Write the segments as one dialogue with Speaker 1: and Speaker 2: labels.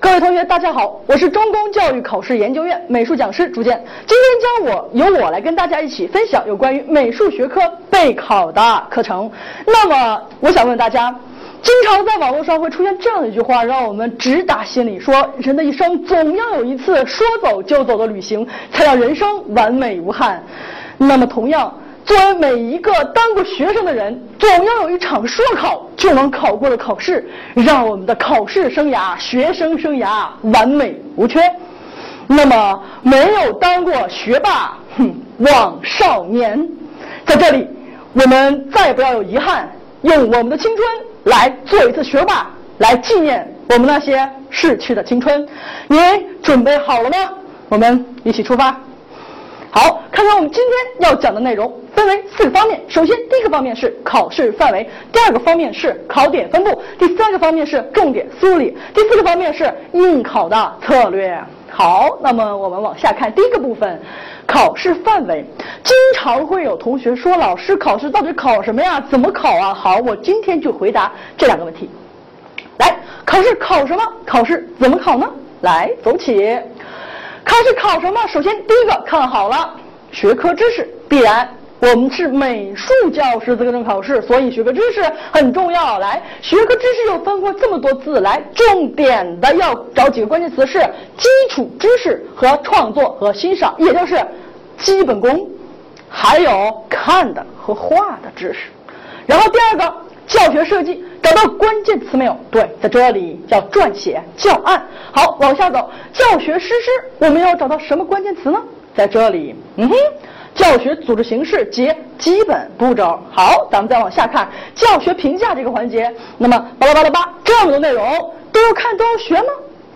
Speaker 1: 各位同学，大家好，我是中公教育考试研究院美术讲师朱建。今天将我由我来跟大家一起分享有关于美术学科备考的课程。那么，我想问大家，经常在网络上会出现这样的一句话，让我们直打心里：说人的一生总要有一次说走就走的旅行，才让人生完美无憾。那么，同样。作为每一个当过学生的人，总要有一场说考就能考过的考试，让我们的考试生涯、学生生涯完美无缺。那么，没有当过学霸，哼，枉少年。在这里，我们再不要有遗憾，用我们的青春来做一次学霸，来纪念我们那些逝去的青春。你准备好了吗？我们一起出发。好，看看我们今天要讲的内容，分为四个方面。首先，第一个方面是考试范围；第二个方面是考点分布；第三个方面是重点梳理；第四个方面是应考的策略。好，那么我们往下看第一个部分，考试范围。经常会有同学说，老师，考试到底考什么呀？怎么考啊？好，我今天就回答这两个问题。来，考试考什么？考试怎么考呢？来，走起。考试考什么？首先，第一个看好了，学科知识必然。我们是美术教师资格证考试，所以学科知识很重要。来，学科知识又分过这么多字，来，重点的要找几个关键词是基础知识和创作和欣赏，也就是基本功，还有看的和画的知识。然后第二个。教学设计找到关键词没有？对，在这里叫撰写教案。好，往下走，教学实施我们要找到什么关键词呢？在这里，嗯哼，教学组织形式及基本步骤。好，咱们再往下看教学评价这个环节。那么巴拉巴拉巴这么多内容都要看都要学吗？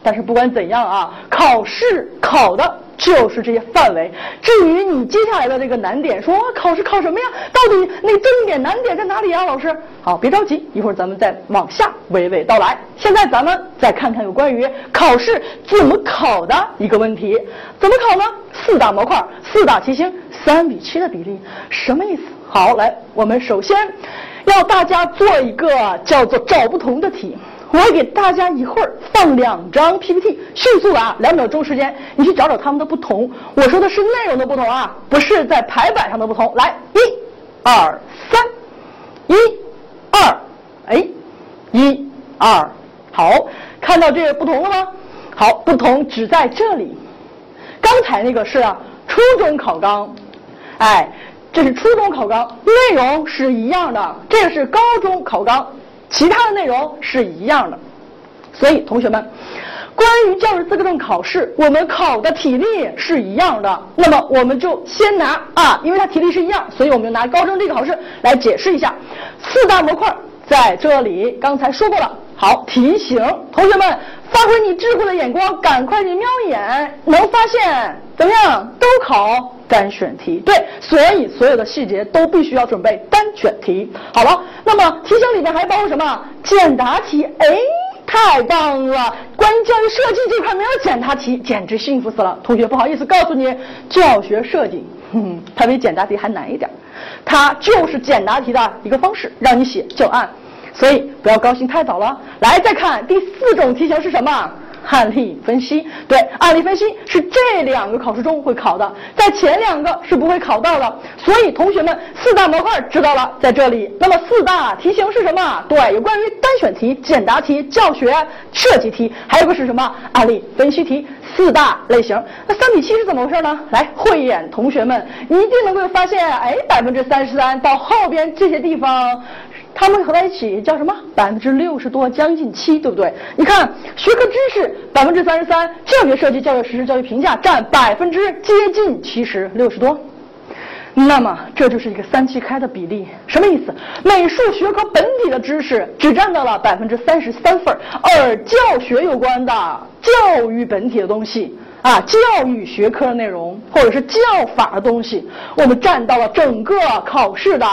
Speaker 1: 但是不管怎样啊，考试考的。就是这些范围。至于你接下来的这个难点，说考试考什么呀？到底那重点难点在哪里呀？老师，好，别着急，一会儿咱们再往下娓娓道来。现在咱们再看看有关于考试怎么考的一个问题。怎么考呢？四大模块，四大题型，三比七的比例，什么意思？好，来，我们首先要大家做一个叫做找不同的题。我给大家一会儿放两张 PPT，迅速的啊，两秒钟时间，你去找找它们的不同。我说的是内容的不同啊，不是在排版上的不同。来，一、二、三，一、二，哎，一、二，好，看到这个不同了吗？好，不同只在这里。刚才那个是初中考纲，哎，这是初中考纲，内容是一样的。这个是高中考纲。其他的内容是一样的，所以同学们，关于教师资格证考试，我们考的体例是一样的。那么我们就先拿啊，因为它体例是一样，所以我们就拿高中这个考试来解释一下。四大模块在这里，刚才说过了。好，题型，同学们发挥你智慧的眼光，赶快去瞄一眼，能发现怎么样？都考单选题，对，所以所有的细节都必须要准备单选题。好了，那么题型里面还包括什么？简答题，哎，太棒了！关于教育设计这块没有简答题，简直幸福死了。同学，不好意思告诉你，教学设计，哼，它比简答题还难一点，它就是简答题的一个方式，让你写教案。所以不要高兴太早了。来，再看第四种题型是什么？案例分析。对，案例分析是这两个考试中会考的，在前两个是不会考到的。所以同学们四大模块知道了，在这里。那么四大题型是什么？对，有关于单选题、简答题、教学设计题，还有个是什么？案例分析题。四大类型。那三比七是怎么回事呢？来，慧眼同学们你一定能够发现，哎，百分之三十三到后边这些地方。他们合在一起叫什么？百分之六十多，将近七，对不对？你看，学科知识百分之三十三，教学设计、教学实施、教学评价占百分之接近七十，六十多。那么这就是一个三七开的比例，什么意思？美术学科本体的知识只占到了百分之三十三份而教学有关的教育本体的东西啊，教育学科的内容或者是教法的东西，我们占到了整个考试的。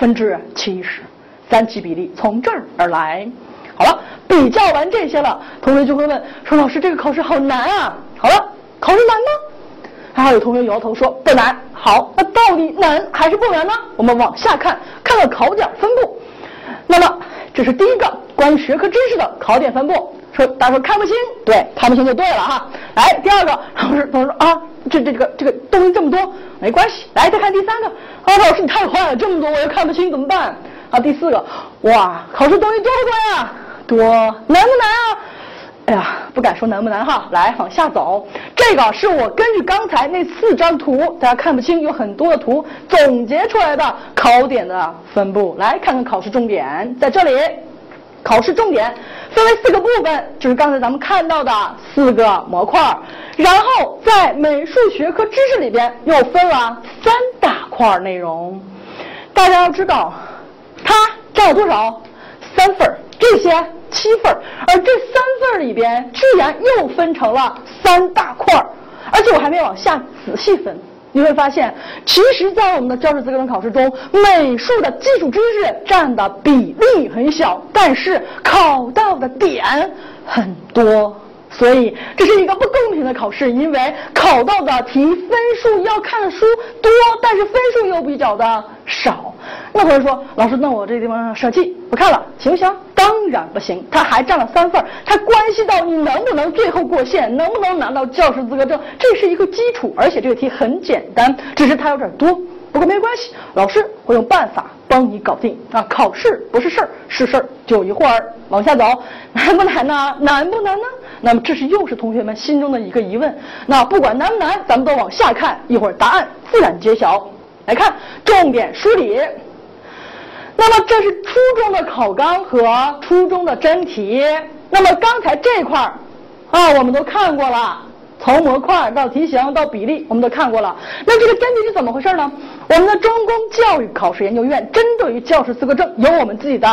Speaker 1: 分之七十，三七比例从这儿而来。好了，比较完这些了，同学就会问说：“老师，这个考试好难啊！”好了，考试难吗？还有同学摇头说不难。好，那到底难还是不难呢？我们往下看，看看考点分布。那么，这是第一个关于学科知识的考点分布。说大家说看不清，对，看不清就对了哈。来，第二个，老师同学说啊，这这个这个东西这么多，没关系。来，再看第三个，啊，老师你太坏了，这么多我又看不清怎么办？啊，第四个，哇，考试东西多不多呀？多，难不难啊？哎呀，不敢说难不难哈。来，往下走，这个是我根据刚才那四张图，大家看不清，有很多的图总结出来的考点的分布。来看看考试重点，在这里，考试重点分为四个部分，就是刚才咱们看到的四个模块。然后在美术学科知识里边又分了三大块内容。大家要知道，它占了多少？三份儿。这些七份儿，而这三份儿里边居然又分成了三大块儿，而且我还没往下仔细分。你会发现，其实，在我们的教师资格证考试中，美术的基础知识占的比例很小，但是考到的点很多。所以这是一个不公平的考试，因为考到的题分数要看的书多，但是分数又比较的少。那同学说，老师，那我这地方舍弃不看了，行不行？当然不行，它还占了三份它关系到你能不能最后过线，能不能拿到教师资格证，这是一个基础。而且这个题很简单，只是它有点多，不过没关系，老师会用办法帮你搞定啊。考试不是事儿，是事儿就一会儿。往下走，难不难呢？难不难呢？那么这是又是同学们心中的一个疑问。那不管难不难，咱们都往下看，一会儿答案自然揭晓。来看重点梳理。那么这是初中的考纲和初中的真题。那么刚才这块儿啊，我们都看过了，从模块到题型到比例，我们都看过了。那这个真题是怎么回事呢？我们的中公教育考试研究院针对于教师资格证，有我们自己的。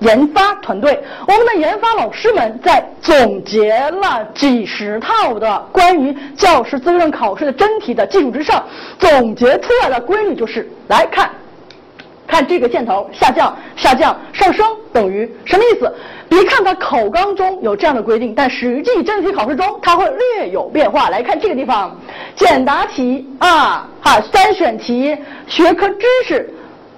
Speaker 1: 研发团队，我们的研发老师们在总结了几十套的关于教师资格证考试的真题的基础之上，总结出来的规律就是：来看，看这个箭头下降、下降、上升等于什么意思？别看它考纲中有这样的规定，但实际真题考试中它会略有变化。来看这个地方，简答题啊，哈，三选题、学科知识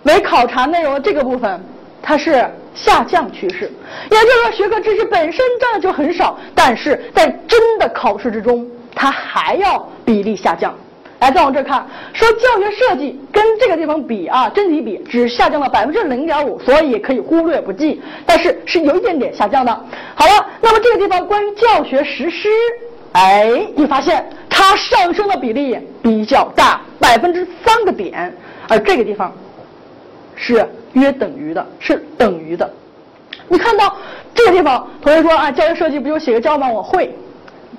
Speaker 1: 为考察内容的这个部分，它是。下降趋势，也就是说学科知识本身占的就很少，但是在真的考试之中，它还要比例下降。来，再往这看，说教学设计跟这个地方比啊，真题比只下降了百分之零点五，所以可以忽略不计，但是是有一点点下降的。好了，那么这个地方关于教学实施，哎，你发现它上升的比例比较大，百分之三个点，而这个地方是。约等于的是等于的，你看到这个地方，同学说啊，教学设计不就写个教吗？我会，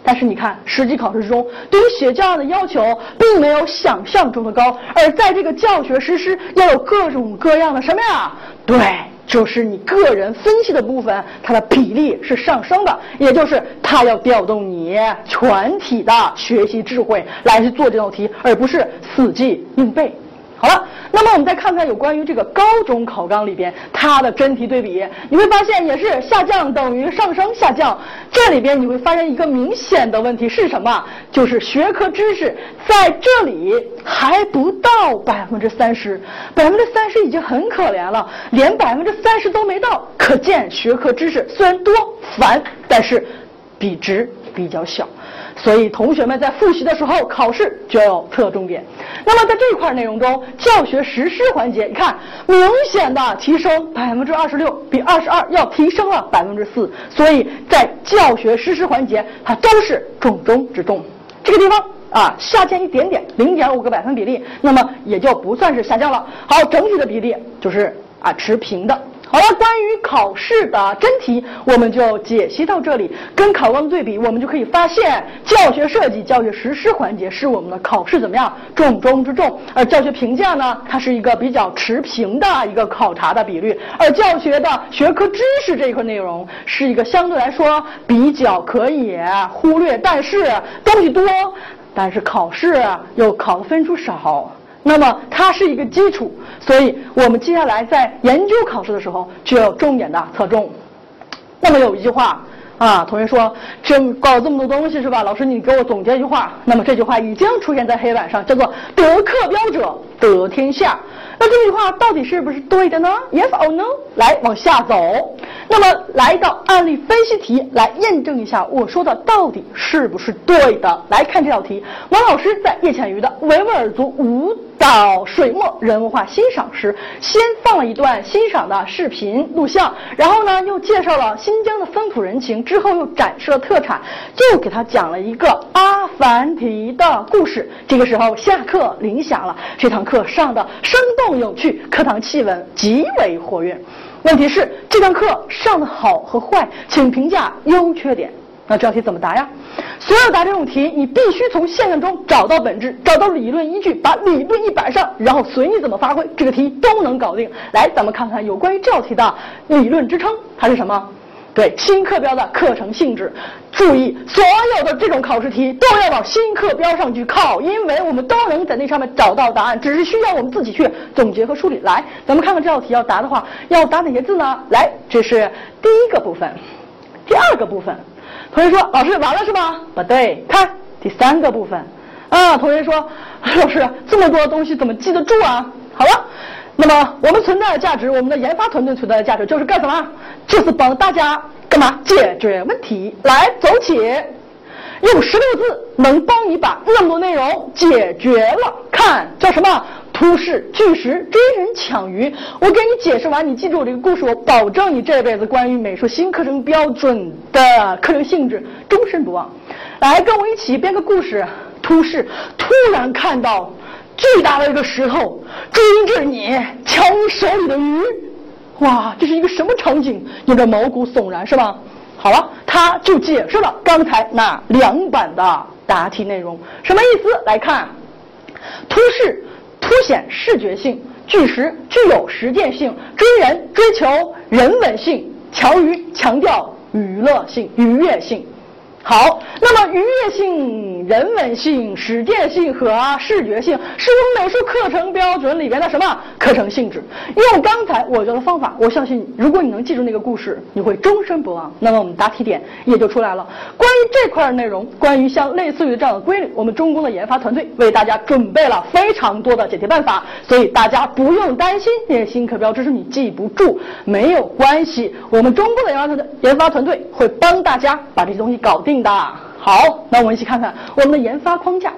Speaker 1: 但是你看实际考试中对于写教案的要求并没有想象中的高，而在这个教学实施要有各种各样的什么呀？对，就是你个人分析的部分，它的比例是上升的，也就是它要调动你全体的学习智慧来去做这道题，而不是死记硬背。好了，那么我们再看看有关于这个高中考纲里边它的真题对比，你会发现也是下降等于上升下降。这里边你会发现一个明显的问题是什么？就是学科知识在这里还不到百分之三十，百分之三十已经很可怜了，连百分之三十都没到，可见学科知识虽然多烦，但是比值比较小。所以同学们在复习的时候，考试就要侧重点。那么在这块内容中，教学实施环节，你看明显的提升百分之二十六，比二十二要提升了百分之四。所以在教学实施环节，它都是重中之重。这个地方啊，下降一点点，零点五个百分比例，那么也就不算是下降了。好，整体的比例就是啊持平的。好了，关于考试的真题，我们就解析到这里。跟考纲对比，我们就可以发现，教学设计、教学实施环节是我们的考试怎么样重中之重，而教学评价呢，它是一个比较持平的一个考察的比率，而教学的学科知识这一块内容是一个相对来说比较可以忽略，但是东西多，但是考试又考的分数少。那么它是一个基础，所以我们接下来在研究考试的时候就要重点的侧重。那么有一句话啊，同学说这搞这么多东西是吧？老师你给我总结一句话。那么这句话已经出现在黑板上，叫做“得课标者得天下。那这句话到底是不是对的呢？Yes or no？来往下走，那么来一道案例分析题来验证一下我说的到底是不是对的。来看这道题，王老师在叶浅予的维吾尔族舞蹈水墨人物画欣赏时，先放了一段欣赏的视频录像，然后呢又介绍了新疆的风土人情，之后又展示了特产，就给他讲了一个阿凡提的故事。这个时候下课铃响了，这堂课上的生动有趣，课堂气氛极为活跃。问题是这堂课上的好和坏，请评价优缺点。那这道题怎么答呀？所有答这种题，你必须从现象中找到本质，找到理论依据，把理论一摆上，然后随你怎么发挥，这个题都能搞定。来，咱们看看有关于这道题的理论支撑，它是什么？对，新课标的课程性质。注意，所有的这种考试题都要往新课标上去靠，因为我们都能在那上面找到答案，只是需要我们自己去总结和梳理。来，咱们看看这道题要答的话，要答哪些字呢？来，这是第一个部分，第二个部分。同学说，老师完了是吧？不对，看第三个部分。啊，同学说，老师这么多东西怎么记得住啊？好了，那么我们存在的价值，我们的研发团队存在的价值就是干什么？就是帮大家干嘛？解决问题。来，走起，用十六字能帮你把那么多内容解决了。看叫什么？突视、巨石、追人抢鱼。我给你解释完，你记住我这个故事，我保证你这辈子关于美术新课程标准的课程性质终身不忘。来，跟我一起编个故事。突视，突然看到巨大的一个石头追着你抢你手里的鱼。哇，这是一个什么场景？有点毛骨悚然，是吧？好了，他就解释了刚才那两版的答题内容，什么意思？来看，突视。凸显视觉性，巨石具有实践性，追人追求人文性，强于强调娱乐性、愉悦性。好，那么愉悦性、人文性、实践性和视觉性是我们美术课程标准里边的什么课程性质？用刚才我教的方法，我相信如果你能记住那个故事，你会终身不忘。那么我们答题点也就出来了。关于这块内容，关于像类似于这样的规律，我们中公的研发团队为大家准备了非常多的解题办法，所以大家不用担心那些新课标知识你记不住，没有关系。我们中公的研发团队研发团队会帮大家把这些东西搞定。的好，那我们一起看看我们的研发框架。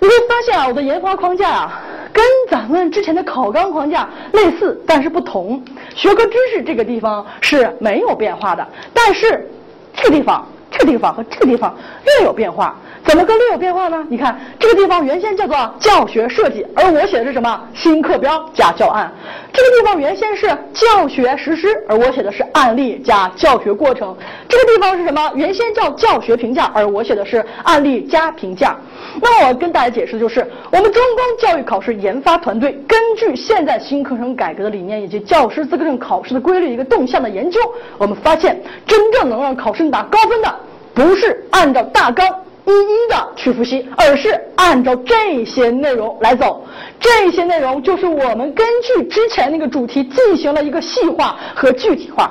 Speaker 1: 你会发现啊，我的研发框架啊，跟咱们之前的考纲框架类似，但是不同。学科知识这个地方是没有变化的，但是这个地方、这个地方和这个地方略有变化。怎么个略有变化呢？你看这个地方原先叫做教学设计，而我写的是什么？新课标加教案。这个地方原先是教学实施，而我写的是案例加教学过程。这个地方是什么？原先叫教学评价，而我写的是案例加评价。那么我跟大家解释的就是，我们中公教育考试研发团队根据现在新课程改革的理念以及教师资格证考试的规律一个动向的研究，我们发现真正能让考生打高分的，不是按照大纲。一一的去复习，而是按照这些内容来走。这些内容就是我们根据之前那个主题进行了一个细化和具体化，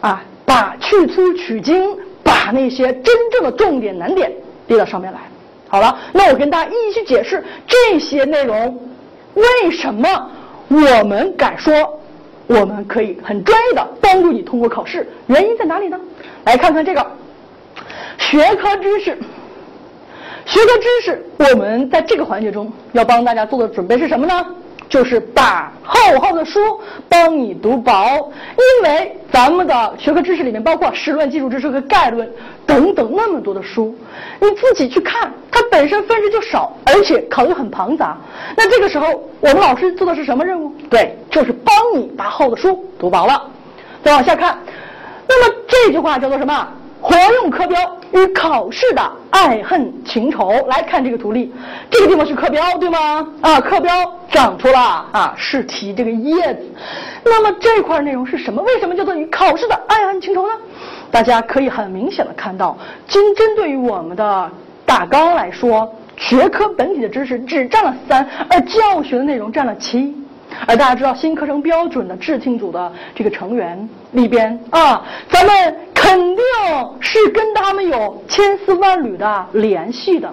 Speaker 1: 啊，把去粗取精，把那些真正的重点难点列到上面来。好了，那我跟大家一一去解释这些内容，为什么我们敢说我们可以很专业的帮助你通过考试？原因在哪里呢？来看看这个学科知识。学科知识，我们在这个环节中要帮大家做的准备是什么呢？就是把厚厚的书帮你读薄，因为咱们的学科知识里面包括史论、基础知识和概论等等那么多的书，你自己去看，它本身分值就少，而且考虑很庞杂。那这个时候，我们老师做的是什么任务？对，就是帮你把厚的书读薄了。再往下看，那么这句话叫做什么？活用课标与考试的爱恨情仇来看这个图例，这个地方是课标对吗？啊，课标长出了啊试题这个叶子，那么这块内容是什么？为什么叫做与考试的爱恨情仇呢？大家可以很明显的看到，仅针对于我们的大纲来说，学科本体的知识只占了三，而教学的内容占了七。而大家知道新课程标准的制定组的这个成员里边啊，咱们。肯定是跟他们有千丝万缕的联系的。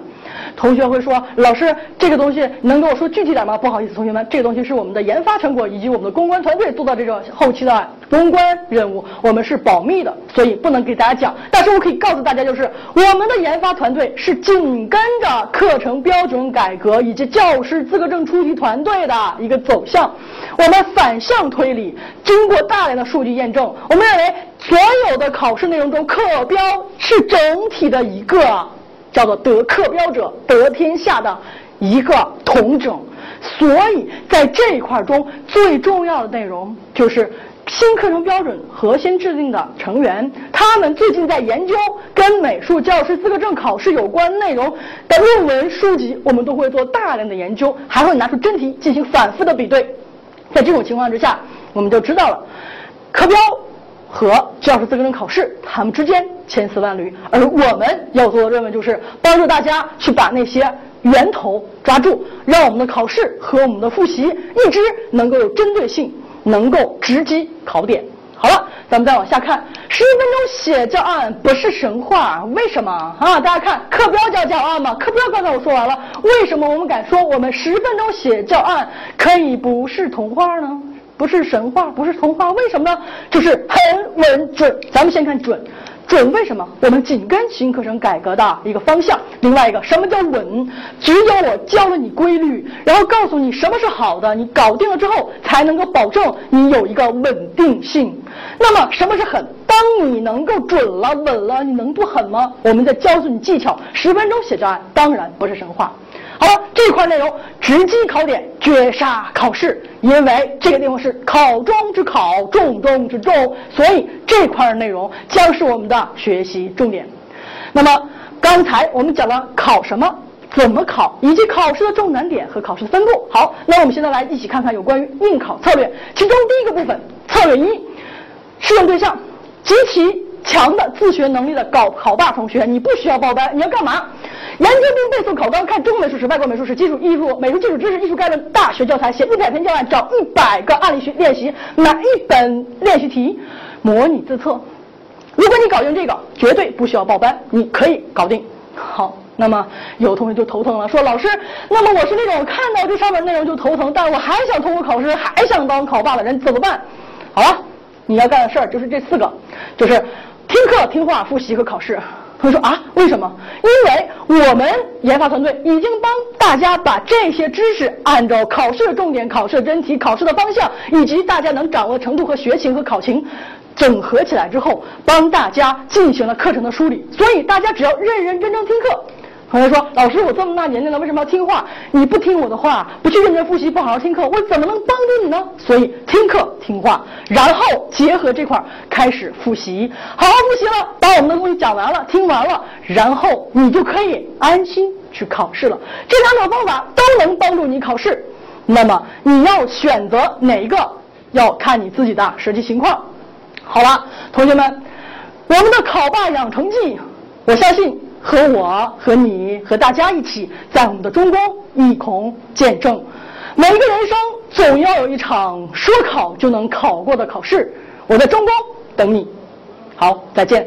Speaker 1: 同学会说：“老师，这个东西能跟我说具体点吗？”不好意思，同学们，这个东西是我们的研发成果以及我们的公关团队做到这个后期的公关任务，我们是保密的，所以不能给大家讲。但是我可以告诉大家，就是我们的研发团队是紧跟着课程标准改革以及教师资格证出题团队的一个走向。我们反向推理，经过大量的数据验证，我们认为所有的考试内容中，课标是整体的一个。叫做得课标者得天下的一个统整，所以在这一块中最重要的内容就是新课程标准核心制定的成员，他们最近在研究跟美术教师资格证考试有关内容的论文书籍，我们都会做大量的研究，还会拿出真题进行反复的比对。在这种情况之下，我们就知道了。和教师资格证考试，他们之间千丝万缕，而我们要做的任务就是帮助大家去把那些源头抓住，让我们的考试和我们的复习一直能够有针对性，能够直击考点。好了，咱们再往下看，十分钟写教案不是神话，为什么啊？大家看课标叫教案吗？课标刚才我说完了，为什么我们敢说我们十分钟写教案可以不是童话呢？不是神话，不是童话，为什么呢？就是很稳准。咱们先看准，准为什么？我们紧跟新课程改革的一个方向。另外一个，什么叫稳？只有我教了你规律，然后告诉你什么是好的，你搞定了之后，才能够保证你有一个稳定性。那么什么是狠？当你能够准了、稳了，你能不狠吗？我们在教诉你技巧，十分钟写教案，当然不是神话。好了，这块内容直击考点，绝杀考试，因为这个地方是考中之考，重中之重，所以这块内容将是我们的学习重点。那么刚才我们讲了考什么，怎么考，以及考试的重难点和考试的分布。好，那我们现在来一起看看有关于应考策略，其中第一个部分，策略一，适用对象极其强的自学能力的高考霸同学，你不需要报班，你要干嘛？研究并背诵考纲，看中国美术史、外国美术史、基础艺术、美术基础知识、艺术概论、大学教材，写一百篇教案，找一百个案例去练习，买一本练习题，模拟自测。如果你搞定这个，绝对不需要报班，你可以搞定。好，那么有同学就头疼了，说老师，那么我是那种看到这上面内容就头疼，但我还想通过考试，还想当考霸的人怎么办？好了，你要干的事儿就是这四个，就是听课、听话、复习和考试。他说啊，为什么？因为我们研发团队已经帮大家把这些知识按照考试的重点、考试的真题、考试的方向，以及大家能掌握程度和学情和考情，整合起来之后，帮大家进行了课程的梳理。所以大家只要认认真真听课。同学说：“老师，我这么大年纪了，为什么要听话？你不听我的话，不去认真复习，不好好听课，我怎么能帮助你呢？所以听课听话，然后结合这块开始复习，好好复习了，把我们的东西讲完了，听完了，然后你就可以安心去考试了。这两种方法都能帮助你考试。那么你要选择哪一个，要看你自己的实际情况。好了，同学们，我们的考霸养成记，我相信。”和我和你和大家一起，在我们的中公一同见证，每一个人生总要有一场说考就能考过的考试。我在中公等你，好，再见。